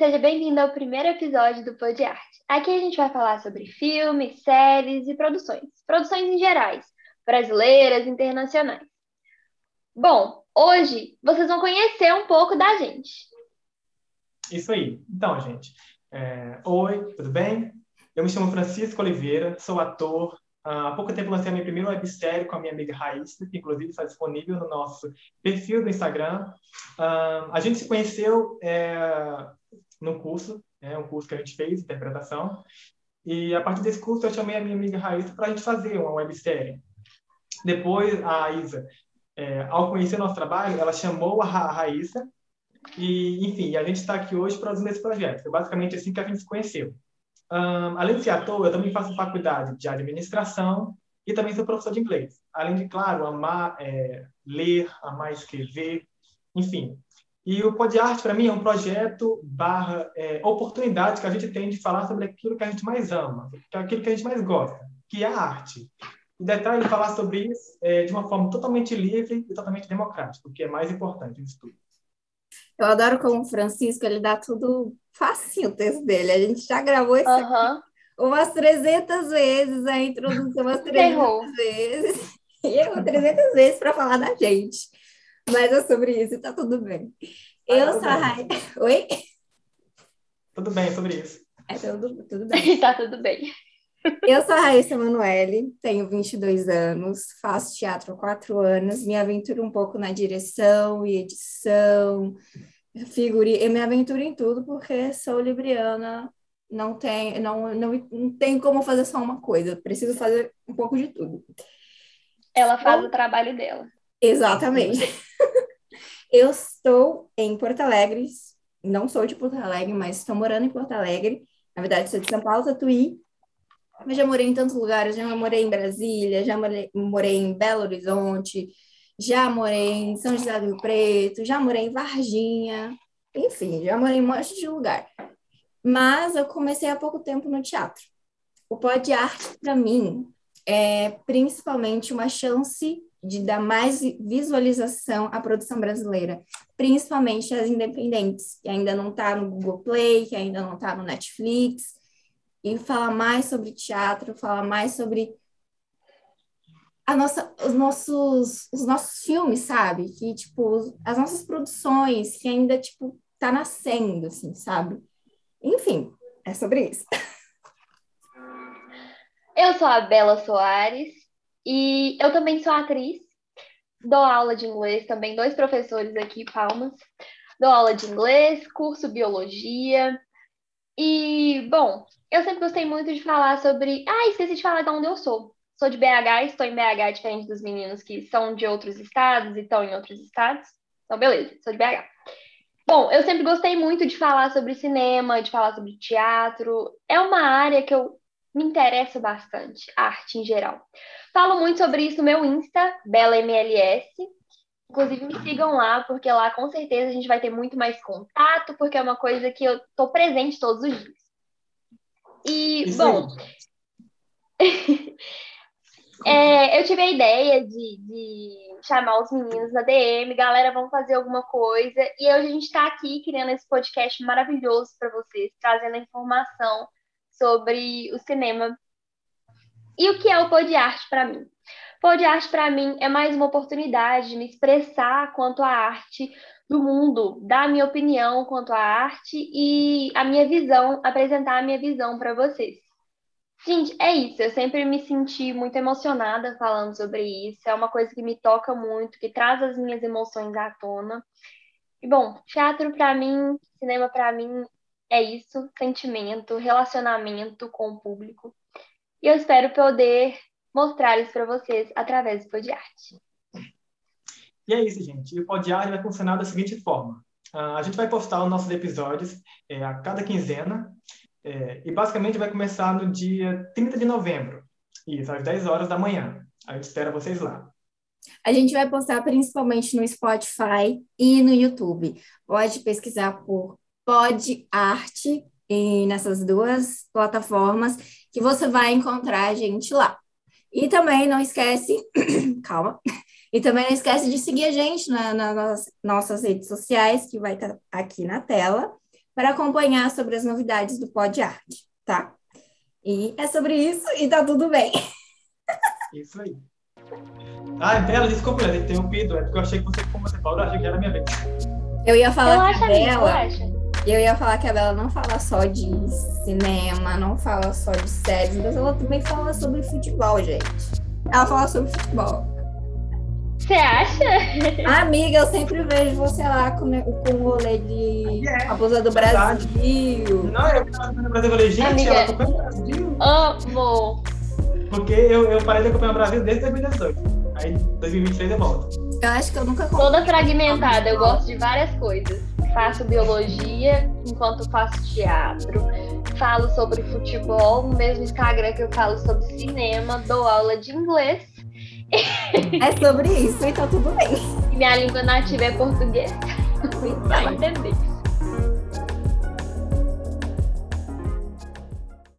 Seja bem-vindo ao primeiro episódio do Pod Arte. Aqui a gente vai falar sobre filmes, séries e produções, produções em gerais, brasileiras, internacionais. Bom, hoje vocês vão conhecer um pouco da gente. Isso aí. Então, gente, é... oi, tudo bem? Eu me chamo Francisco Oliveira, sou ator. há pouco tempo lancei a minha primeira websérie com a minha amiga Raíssa, que inclusive está disponível no nosso perfil do Instagram. a gente se conheceu é, no curso, é um curso que a gente fez, interpretação. E a partir desse curso eu chamei a minha amiga Raíssa para a gente fazer uma websérie. Depois a Isa, é, ao conhecer nosso trabalho, ela chamou a Raíssa e, enfim, a gente está aqui hoje produzindo esse projeto. Foi basicamente assim que a gente se conheceu. Um, além de ser ator, eu também faço faculdade de administração e também sou professor de inglês. Além de, claro, amar é, ler, amar escrever, enfim. E o Pod Arte, para mim, é um projeto barra é, oportunidade que a gente tem de falar sobre aquilo que a gente mais ama, que é aquilo que a gente mais gosta, que é a arte. E detalhe, falar sobre isso é, de uma forma totalmente livre e totalmente democrática, o que é mais importante disso tudo. Eu adoro como o Francisco, ele dá tudo facinho o texto dele. A gente já gravou isso aqui umas 300 vezes, a introdução umas 300 Errou. vezes. E eu 300 vezes para falar da gente. Mas é sobre isso, tá tudo bem. Ah, eu sou a Raia. Oi? Tudo bem, sobre isso. É tudo, tudo bem. tá tudo bem. Eu sou a Raíssa Emanuele, tenho 22 anos, faço teatro há quatro anos, me aventuro um pouco na direção e edição, figuri, eu me aventuro em tudo porque sou libriana, não tem, não, não, não tem como fazer só uma coisa, preciso fazer um pouco de tudo. Ela faz o trabalho dela. Exatamente. eu estou em Porto Alegre, não sou de Porto Alegre, mas estou morando em Porto Alegre. Na verdade, sou de São Paulo, Tatuí, mas já morei em tantos lugares, já morei em Brasília, já morei, em Belo Horizonte, já morei em São José do Rio Preto, já morei em Varginha, enfim, já morei em um monte de lugar. Mas eu comecei há pouco tempo no teatro. O pod arte, para mim, é principalmente uma chance de dar mais visualização à produção brasileira, principalmente as independentes, que ainda não está no Google Play, que ainda não está no Netflix, e falar mais sobre teatro, falar mais sobre a nossa, os nossos, os nossos filmes, sabe? Que, tipo, as nossas produções que ainda, tipo, tá nascendo, assim, sabe? Enfim, é sobre isso. Eu sou a Bela Soares e eu também sou atriz. Dou aula de inglês também, dois professores aqui, palmas. Dou aula de inglês, curso biologia. E, bom, eu sempre gostei muito de falar sobre. Ah, esqueci de falar de onde eu sou. Sou de BH, estou em BH, diferente dos meninos que são de outros estados e estão em outros estados. Então, beleza, sou de BH. Bom, eu sempre gostei muito de falar sobre cinema, de falar sobre teatro. É uma área que eu me interesso bastante, arte em geral. Falo muito sobre isso no meu Insta, BelaMLS. Inclusive, me sigam lá, porque lá com certeza a gente vai ter muito mais contato, porque é uma coisa que eu tô presente todos os dias. E, Isso bom, é, eu tive a ideia de, de, chamar os meninos na DM, galera, vamos fazer alguma coisa. E hoje a gente está aqui criando esse podcast maravilhoso para vocês, trazendo informação sobre o cinema e o que é o Pod Arte para mim. Pod Arte para mim é mais uma oportunidade de me expressar quanto à arte do mundo, dar a minha opinião quanto à arte e a minha visão, apresentar a minha visão para vocês. Gente, é isso. Eu sempre me senti muito emocionada falando sobre isso. É uma coisa que me toca muito, que traz as minhas emoções à tona. E bom, teatro para mim, cinema para mim é isso, sentimento, relacionamento com o público. E eu espero poder mostrar isso para vocês através do Podiarte. E é isso, gente. E o Podiário vai funcionar da seguinte forma. Uh, a gente vai postar os nossos episódios é, a cada quinzena. É, e basicamente vai começar no dia 30 de novembro. Isso, às 10 horas da manhã. A gente espera vocês lá. A gente vai postar principalmente no Spotify e no YouTube. Pode pesquisar por Pod Arte e nessas duas plataformas que você vai encontrar a gente lá. E também não esquece, calma, e também não esquece de seguir a gente na, nas nossas redes sociais, que vai estar tá aqui na tela, para acompanhar sobre as novidades do Pod Arte, tá? E é sobre isso e tá tudo bem. Isso aí. Ah, Bela, desculpa eu ter interrompido, é porque eu achei que você, como você falou, eu achei que era a minha vez. Eu ia falar Relaxa, que a amiga, Bela, relaxa. Eu ia falar que a Bela não fala só de cinema, não fala só de séries, mas ela também fala sobre futebol, gente. Ela fala sobre futebol. Você acha? Amiga, eu sempre vejo você lá com, com o rolê de É, Raposa do verdade. Brasil. Não, eu estava no Brasil, eu falei, gente, Amiga. ela acompanha o Brasil. Amo. Porque eu, eu parei de acompanhar o Brasil desde 2018. Aí, 2023 eu volto. Eu acho que eu nunca Toda fragmentada, eu gosto de várias coisas. Faço biologia enquanto faço teatro. Falo sobre futebol no mesmo Instagram que eu falo sobre cinema. Dou aula de inglês. É sobre isso, então tudo bem. Minha língua nativa é português. Vai entender.